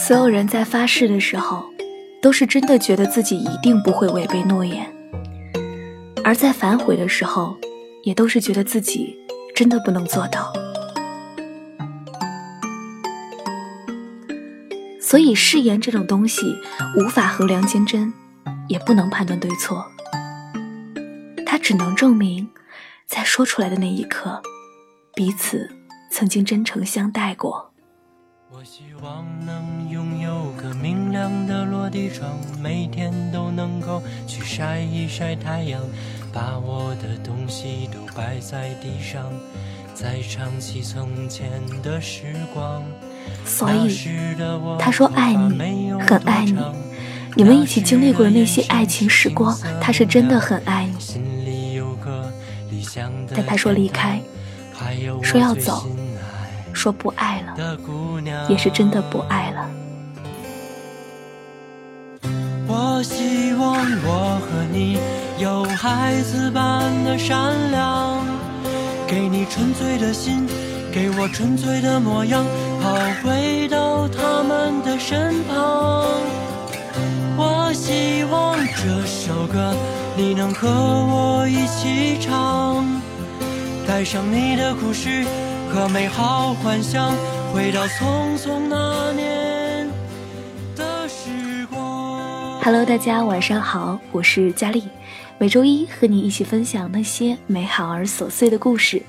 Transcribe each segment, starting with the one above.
所有人在发誓的时候，都是真的觉得自己一定不会违背诺言；而在反悔的时候，也都是觉得自己真的不能做到。所以誓言这种东西，无法衡量坚贞，也不能判断对错。它只能证明，在说出来的那一刻，彼此曾经真诚相待过。我希望能拥有个明亮的落地窗，每天都能够去晒一晒太阳，把我的东西都摆在地上，再唱起从前的时光。所以，他说爱你，很爱你。你们一起经历过的那些爱情时光，他是真的很爱你。但他说离开，说要走。说不爱了，也是真的不爱了。我希望我和你有孩子般的善良，给你纯粹的心，给我纯粹的模样，好回到他们的身旁。我希望这首歌你能和我一起唱，带上你的故事。和美好幻想，回到匆匆那年的时光。Hello，大家晚上好，我是佳丽，每周一和你一起分享那些美好而琐碎的故事，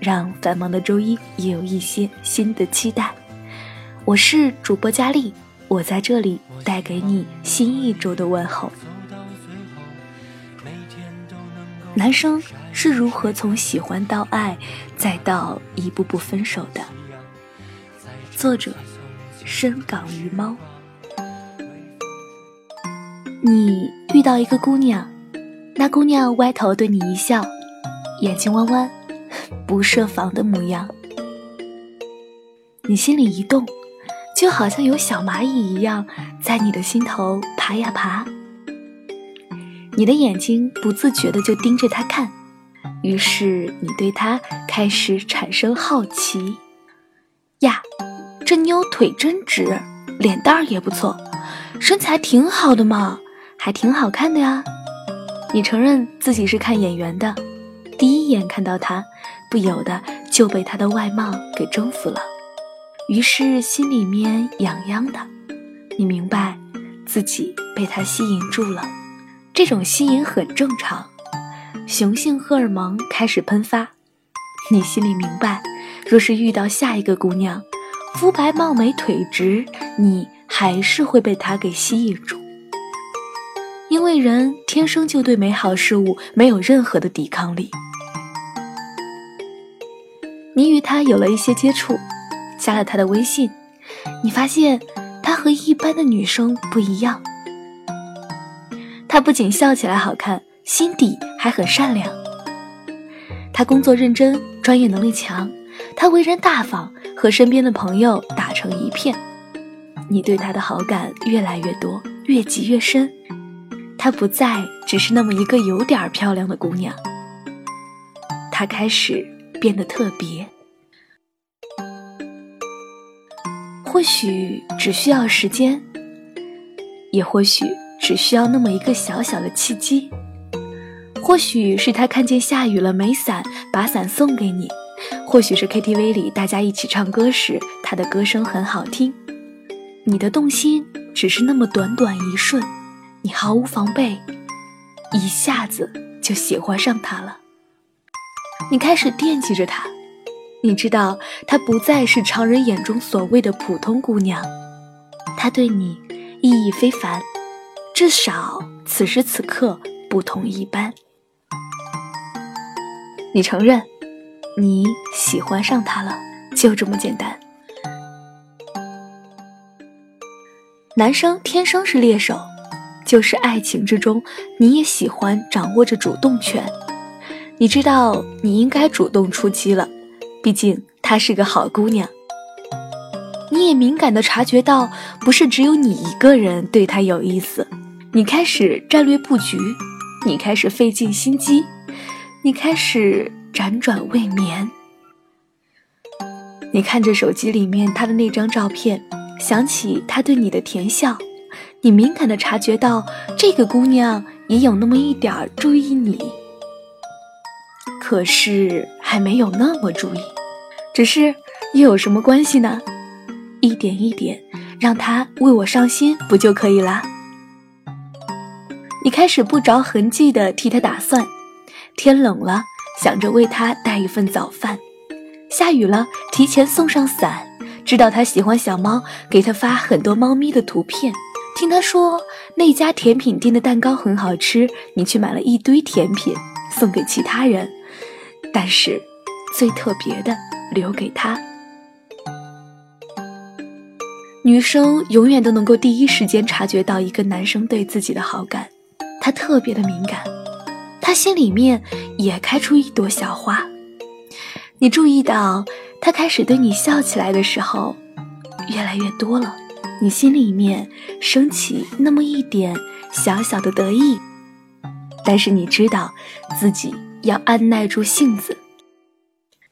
让繁忙的周一也有一些新的期待。我是主播佳丽，我在这里带给你新一周的问候。男生。是如何从喜欢到爱，再到一步步分手的？作者：深港鱼猫。你遇到一个姑娘，那姑娘歪头对你一笑，眼睛弯弯，不设防的模样。你心里一动，就好像有小蚂蚁一样在你的心头爬呀爬。你的眼睛不自觉的就盯着她看。于是你对他开始产生好奇，呀，这妞腿真直，脸蛋儿也不错，身材挺好的嘛，还挺好看的呀。你承认自己是看眼缘的，第一眼看到她，不由得就被她的外貌给征服了，于是心里面痒痒的。你明白，自己被她吸引住了，这种吸引很正常。雄性荷尔蒙开始喷发，你心里明白，若是遇到下一个姑娘，肤白貌美腿直，你还是会被她给吸引住。因为人天生就对美好事物没有任何的抵抗力。你与她有了一些接触，加了她的微信，你发现她和一般的女生不一样，她不仅笑起来好看。心底还很善良。他工作认真，专业能力强，他为人大方，和身边的朋友打成一片。你对他的好感越来越多，越积越深。他不再只是那么一个有点漂亮的姑娘，他开始变得特别。或许只需要时间，也或许只需要那么一个小小的契机。或许是他看见下雨了没伞，把伞送给你；或许是 KTV 里大家一起唱歌时，他的歌声很好听。你的动心只是那么短短一瞬，你毫无防备，一下子就喜欢上他了。你开始惦记着他，你知道他不再是常人眼中所谓的普通姑娘，他对你意义非凡，至少此时此刻不同一般。你承认，你喜欢上他了，就这么简单。男生天生是猎手，就是爱情之中，你也喜欢掌握着主动权。你知道你应该主动出击了，毕竟她是个好姑娘。你也敏感的察觉到，不是只有你一个人对她有意思。你开始战略布局，你开始费尽心机。你开始辗转未眠。你看着手机里面他的那张照片，想起他对你的甜笑，你敏感的察觉到这个姑娘也有那么一点儿注意你。可是还没有那么注意，只是又有什么关系呢？一点一点让他为我上心不就可以啦？你开始不着痕迹的替他打算，天冷了想着为他带一份早饭，下雨了提前送上伞，知道他喜欢小猫，给他发很多猫咪的图片，听他说那家甜品店的蛋糕很好吃，你去买了一堆甜品送给其他人。但是，最特别的留给他。女生永远都能够第一时间察觉到一个男生对自己的好感，她特别的敏感，他心里面也开出一朵小花。你注意到他开始对你笑起来的时候，越来越多了，你心里面升起那么一点小小的得意，但是你知道自己。要按耐住性子，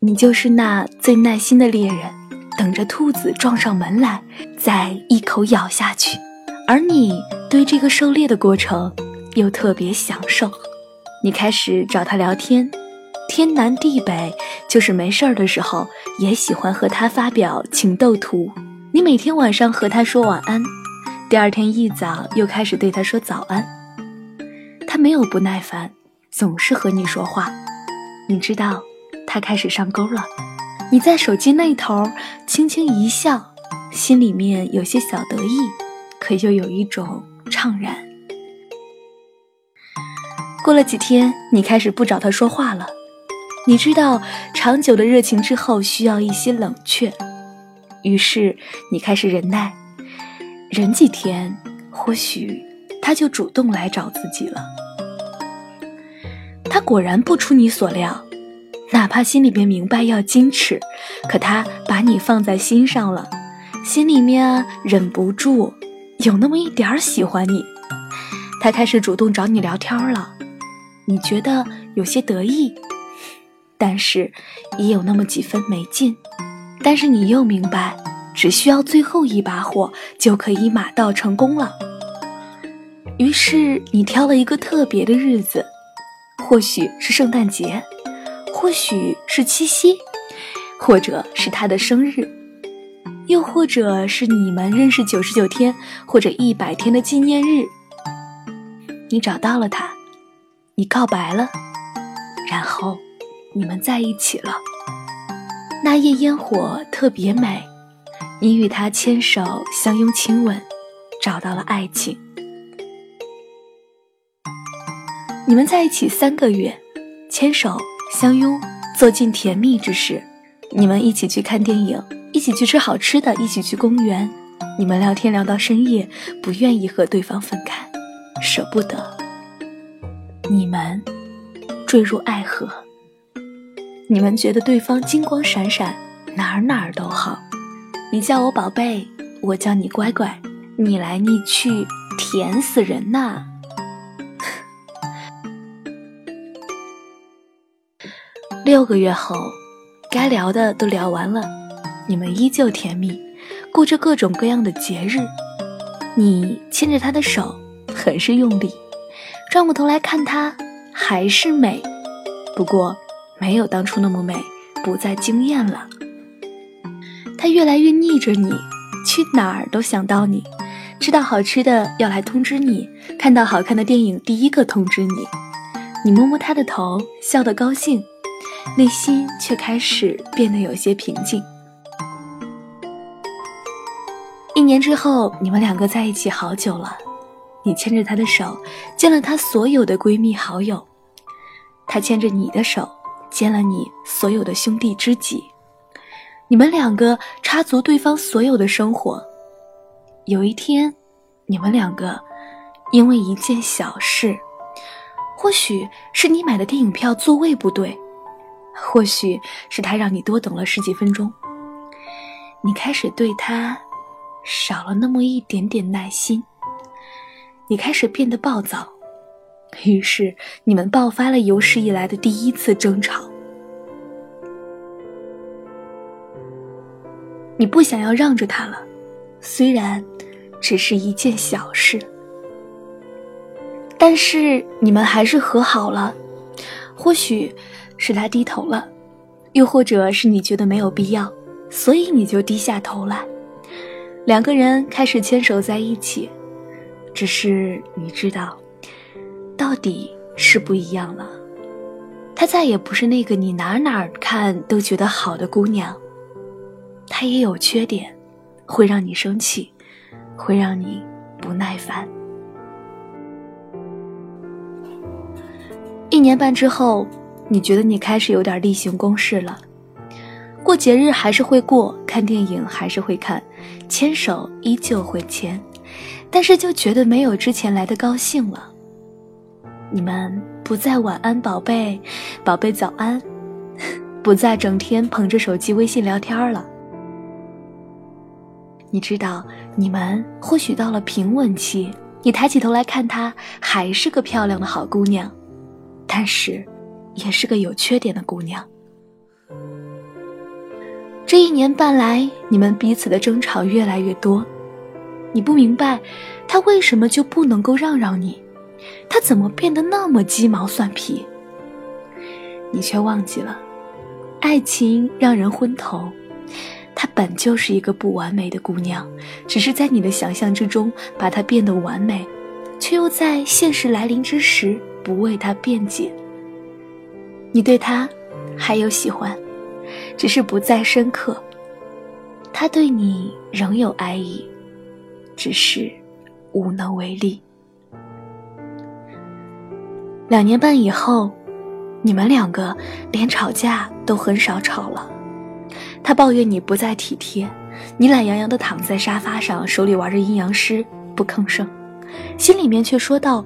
你就是那最耐心的猎人，等着兔子撞上门来，再一口咬下去。而你对这个狩猎的过程又特别享受。你开始找他聊天，天南地北，就是没事儿的时候也喜欢和他发表情窦图。你每天晚上和他说晚安，第二天一早又开始对他说早安。他没有不耐烦。总是和你说话，你知道，他开始上钩了。你在手机那头轻轻一笑，心里面有些小得意，可又有一种怅然。过了几天，你开始不找他说话了。你知道，长久的热情之后需要一些冷却，于是你开始忍耐，忍几天，或许他就主动来找自己了。他果然不出你所料，哪怕心里边明白要矜持，可他把你放在心上了，心里面啊忍不住有那么一点儿喜欢你。他开始主动找你聊天了，你觉得有些得意，但是也有那么几分没劲。但是你又明白，只需要最后一把火就可以马到成功了。于是你挑了一个特别的日子。或许是圣诞节，或许是七夕，或者是他的生日，又或者是你们认识九十九天或者一百天的纪念日。你找到了他，你告白了，然后你们在一起了。那夜烟火特别美，你与他牵手相拥亲吻，找到了爱情。你们在一起三个月，牵手相拥，做尽甜蜜之事。你们一起去看电影，一起去吃好吃的，一起去公园。你们聊天聊到深夜，不愿意和对方分开，舍不得。你们坠入爱河。你们觉得对方金光闪闪，哪儿哪儿都好。你叫我宝贝，我叫你乖乖，你来你去，甜死人呐！六个月后，该聊的都聊完了，你们依旧甜蜜，过着各种各样的节日。你牵着他的手，很是用力，转过头来看他，还是美，不过没有当初那么美，不再惊艳了。他越来越腻着你，去哪儿都想到你，吃到好吃的要来通知你，看到好看的电影第一个通知你。你摸摸他的头，笑得高兴。内心却开始变得有些平静。一年之后，你们两个在一起好久了。你牵着她的手，见了她所有的闺蜜好友；她牵着你的手，见了你所有的兄弟知己。你们两个插足对方所有的生活。有一天，你们两个因为一件小事，或许是你买的电影票座位不对。或许是他让你多等了十几分钟，你开始对他少了那么一点点耐心，你开始变得暴躁，于是你们爆发了有史以来的第一次争吵。你不想要让着他了，虽然只是一件小事，但是你们还是和好了。或许是他低头了，又或者是你觉得没有必要，所以你就低下头来。两个人开始牵手在一起，只是你知道，到底是不一样了。她再也不是那个你哪哪看都觉得好的姑娘，她也有缺点，会让你生气，会让你不耐烦。一年半之后，你觉得你开始有点例行公事了。过节日还是会过，看电影还是会看，牵手依旧会牵，但是就觉得没有之前来的高兴了。你们不再晚安，宝贝，宝贝早安，不再整天捧着手机微信聊天了。你知道，你们或许到了平稳期，你抬起头来看她，还是个漂亮的好姑娘，但是，也是个有缺点的姑娘。这一年半来，你们彼此的争吵越来越多。你不明白，他为什么就不能够让让你？他怎么变得那么鸡毛蒜皮？你却忘记了，爱情让人昏头。她本就是一个不完美的姑娘，只是在你的想象之中把她变得完美，却又在现实来临之时不为她辩解。你对她还有喜欢。只是不再深刻，他对你仍有爱意，只是无能为力。两年半以后，你们两个连吵架都很少吵了。他抱怨你不再体贴，你懒洋洋的躺在沙发上，手里玩着阴阳师，不吭声，心里面却说道：“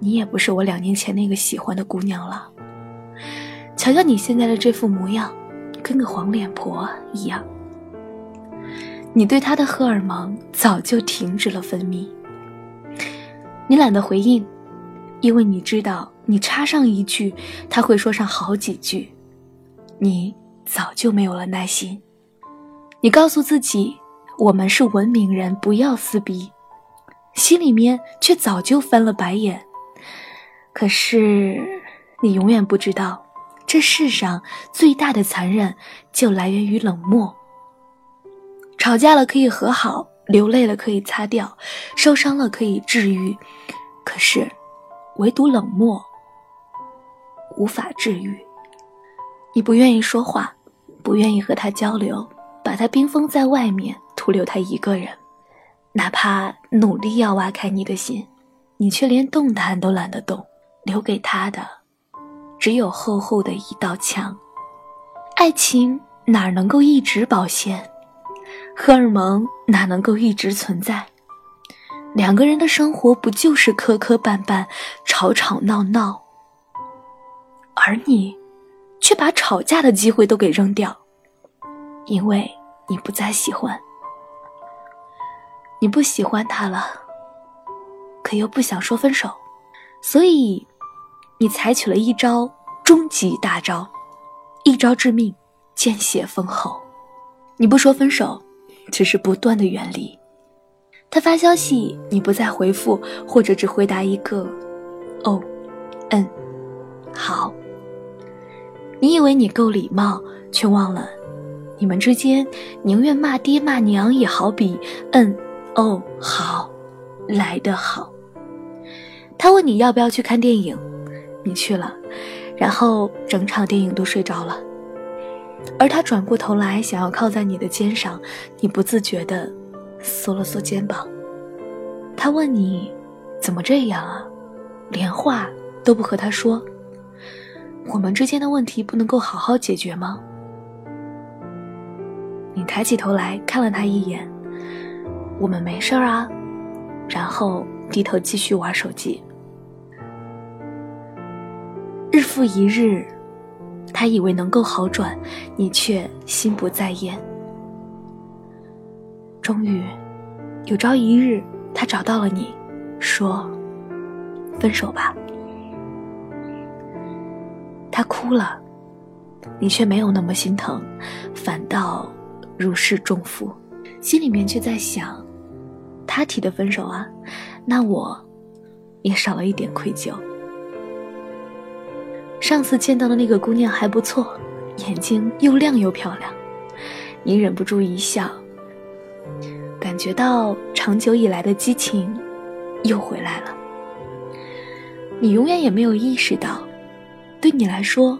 你也不是我两年前那个喜欢的姑娘了。瞧瞧你现在的这副模样。”跟个黄脸婆一样，你对他的荷尔蒙早就停止了分泌。你懒得回应，因为你知道，你插上一句，他会说上好几句。你早就没有了耐心。你告诉自己，我们是文明人，不要撕逼，心里面却早就翻了白眼。可是，你永远不知道。这世上最大的残忍，就来源于冷漠。吵架了可以和好，流泪了可以擦掉，受伤了可以治愈，可是，唯独冷漠无法治愈。你不愿意说话，不愿意和他交流，把他冰封在外面，徒留他一个人。哪怕努力要挖开你的心，你却连动弹都懒得动，留给他的。只有厚厚的一道墙，爱情哪能够一直保鲜？荷尔蒙哪能够一直存在？两个人的生活不就是磕磕绊绊、吵吵闹闹？而你，却把吵架的机会都给扔掉，因为你不再喜欢，你不喜欢他了，可又不想说分手，所以。你采取了一招终极大招，一招致命，见血封喉。你不说分手，只是不断的远离。他发消息，你不再回复，或者只回答一个“哦，嗯，好”。你以为你够礼貌，却忘了，你们之间宁愿骂爹骂娘，也好比“嗯，哦，好”来得好。他问你要不要去看电影。你去了，然后整场电影都睡着了，而他转过头来想要靠在你的肩上，你不自觉地缩了缩肩膀。他问你，怎么这样啊？连话都不和他说，我们之间的问题不能够好好解决吗？你抬起头来看了他一眼，我们没事儿啊，然后低头继续玩手机。日复一日，他以为能够好转，你却心不在焉。终于，有朝一日，他找到了你，说：“分手吧。”他哭了，你却没有那么心疼，反倒如释重负。心里面却在想，他提的分手啊，那我也少了一点愧疚。上次见到的那个姑娘还不错，眼睛又亮又漂亮，你忍不住一笑，感觉到长久以来的激情又回来了。你永远也没有意识到，对你来说，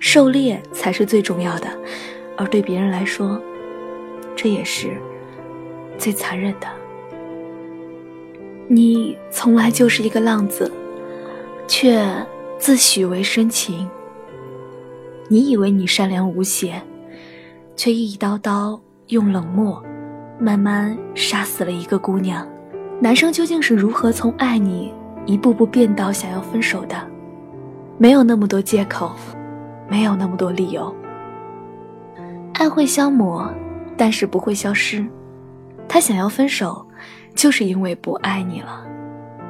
狩猎才是最重要的，而对别人来说，这也是最残忍的。你从来就是一个浪子，却。自诩为深情，你以为你善良无邪，却一刀刀用冷漠慢慢杀死了一个姑娘。男生究竟是如何从爱你一步步变到想要分手的？没有那么多借口，没有那么多理由。爱会消磨，但是不会消失。他想要分手，就是因为不爱你了。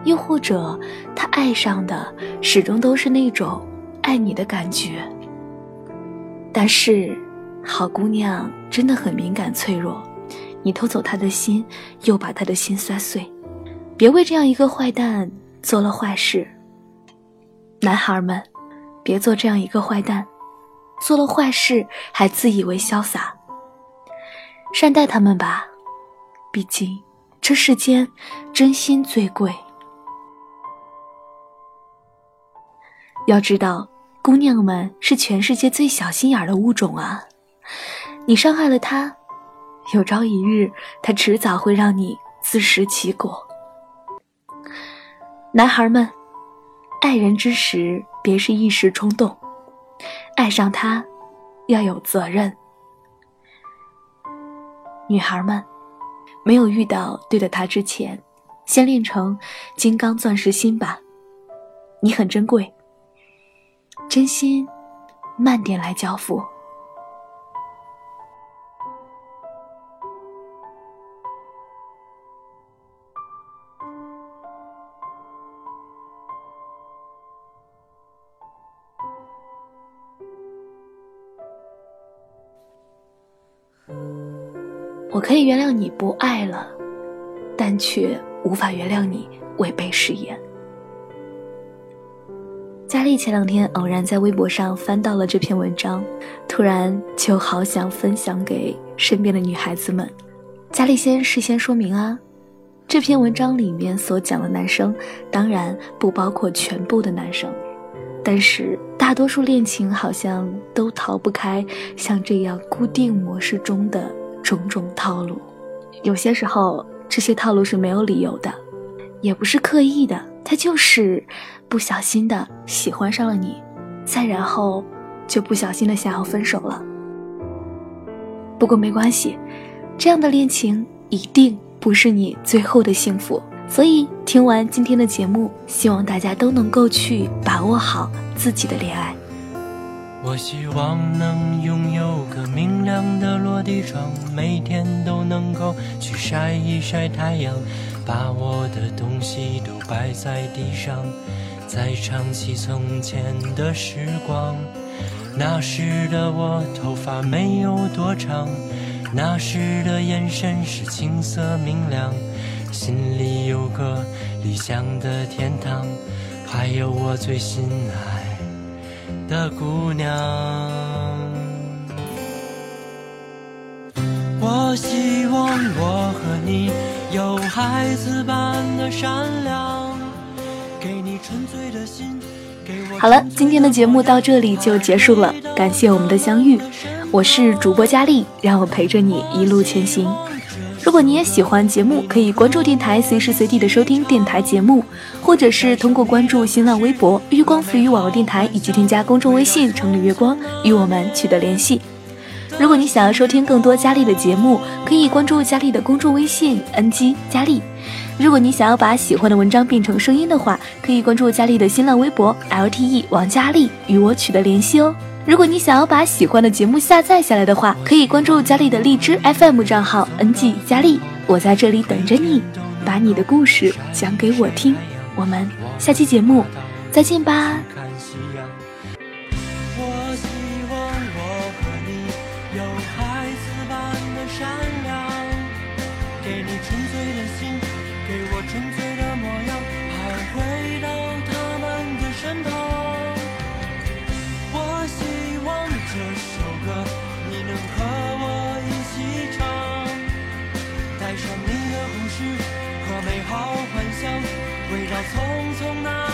又或者，他爱上的始终都是那种爱你的感觉。但是，好姑娘真的很敏感脆弱，你偷走她的心，又把她的心摔碎。别为这样一个坏蛋做了坏事。男孩们，别做这样一个坏蛋，做了坏事还自以为潇洒。善待他们吧，毕竟这世间真心最贵。要知道，姑娘们是全世界最小心眼的物种啊！你伤害了她，有朝一日，她迟早会让你自食其果。男孩们，爱人之时别是一时冲动，爱上他要有责任。女孩们，没有遇到对的他之前，先练成金刚钻石心吧，你很珍贵。真心，慢点来交付。我可以原谅你不爱了，但却无法原谅你违背誓言。丽前两天偶然在微博上翻到了这篇文章，突然就好想分享给身边的女孩子们。佳丽先事先说明啊，这篇文章里面所讲的男生，当然不包括全部的男生，但是大多数恋情好像都逃不开像这样固定模式中的种种套路。有些时候这些套路是没有理由的，也不是刻意的，他就是。不小心的喜欢上了你，再然后就不小心的想要分手了。不过没关系，这样的恋情一定不是你最后的幸福。所以听完今天的节目，希望大家都能够去把握好自己的恋爱。我希望能拥有个明亮的落地窗，每天都能够去晒一晒太阳，把我的东西都摆在地上。再唱起从前的时光，那时的我头发没有多长，那时的眼神是青涩明亮，心里有个理想的天堂，还有我最心爱的姑娘。我希望我和你有孩子般的善良。给你纯粹的心好了，今天的节目到这里就结束了，感谢我们的相遇，我是主播佳丽，让我陪着你一路前行。如果你也喜欢节目，可以关注电台，随时随地的收听电台节目，或者是通过关注新浪微博“月光浮语网络电台”以及添加公众微信“城里月光”与我们取得联系。如果你想要收听更多佳丽的节目，可以关注佳丽的公众微信 “ng 佳丽”。如果你想要把喜欢的文章变成声音的话，可以关注佳丽的新浪微博 LTE 王佳丽与我取得联系哦。如果你想要把喜欢的节目下载下来的话，可以关注佳丽的荔枝 FM 账号 NG 佳丽，我在这里等着你，把你的故事讲给我听。我们下期节目再见吧。给你纯粹的心，给我纯粹的模样，还回到他们的身旁。我希望这首歌你能和我一起唱，带上你的故事和美好幻想，围绕匆匆那。